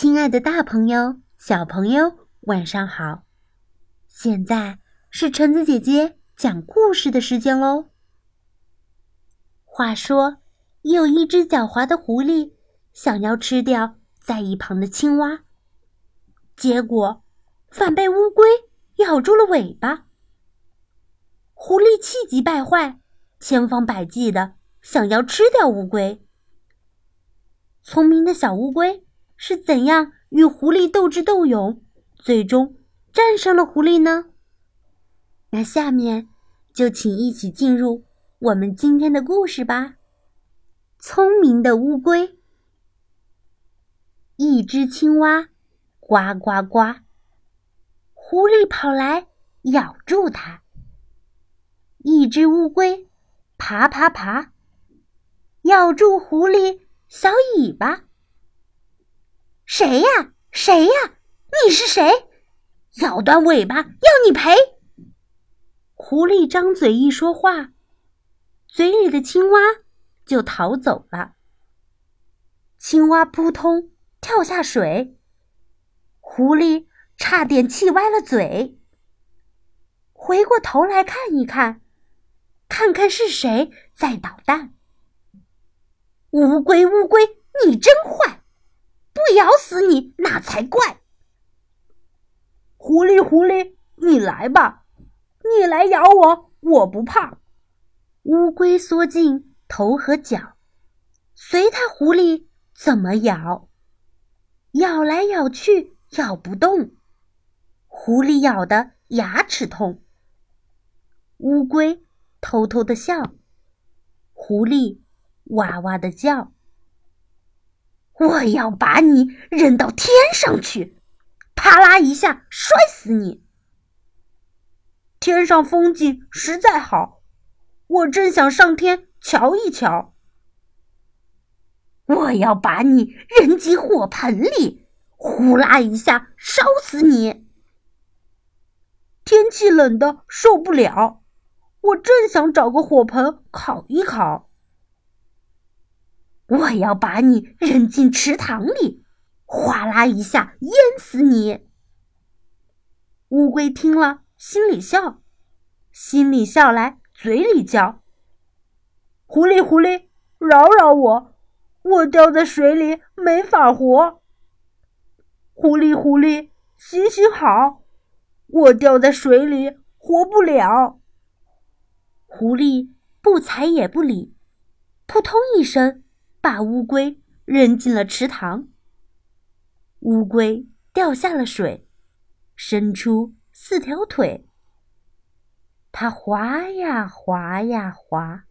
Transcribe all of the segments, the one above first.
亲爱的，大朋友、小朋友，晚上好！现在是橙子姐姐讲故事的时间喽。话说，有一只狡猾的狐狸想要吃掉在一旁的青蛙，结果反被乌龟咬住了尾巴。狐狸气急败坏，千方百计的想要吃掉乌龟。聪明的小乌龟。是怎样与狐狸斗智斗勇，最终战胜了狐狸呢？那下面就请一起进入我们今天的故事吧。聪明的乌龟，一只青蛙，呱呱呱，狐狸跑来咬住它。一只乌龟，爬爬爬，咬住狐狸小尾巴。谁呀？谁呀？你是谁？咬断尾巴要你赔！狐狸张嘴一说话，嘴里的青蛙就逃走了。青蛙扑通跳下水，狐狸差点气歪了嘴。回过头来看一看，看看是谁在捣蛋。乌龟，乌龟，你真坏！咬死你那才怪！狐狸，狐狸，你来吧，你来咬我，我不怕。乌龟缩进头和脚，随它狐狸怎么咬，咬来咬去咬不动，狐狸咬得牙齿痛。乌龟偷偷的笑，狐狸哇哇的叫。我要把你扔到天上去，啪啦一下摔死你！天上风景实在好，我正想上天瞧一瞧。我要把你扔进火盆里，呼啦一下烧死你！天气冷的受不了，我正想找个火盆烤一烤。我要把你扔进池塘里，哗啦一下淹死你！乌龟听了，心里笑，心里笑来，嘴里叫：“狐狸，狐狸，饶饶我，我掉在水里没法活。”狐狸，狐狸，行行好，我掉在水里活不了。狐狸不睬也不理，扑通一声。把乌龟扔进了池塘，乌龟掉下了水，伸出四条腿。它滑呀滑呀滑，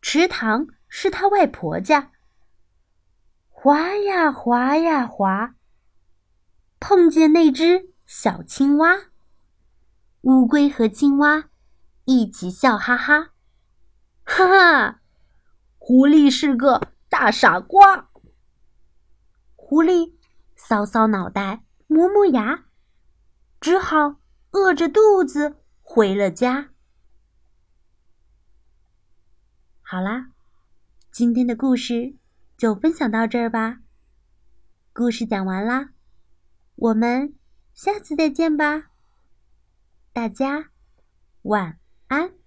池塘是它外婆家。滑呀滑呀滑，碰见那只小青蛙，乌龟和青蛙一起笑哈哈，哈哈，狐狸是个。大傻瓜！狐狸搔搔脑袋，磨磨牙，只好饿着肚子回了家。好啦，今天的故事就分享到这儿吧。故事讲完啦，我们下次再见吧。大家晚安。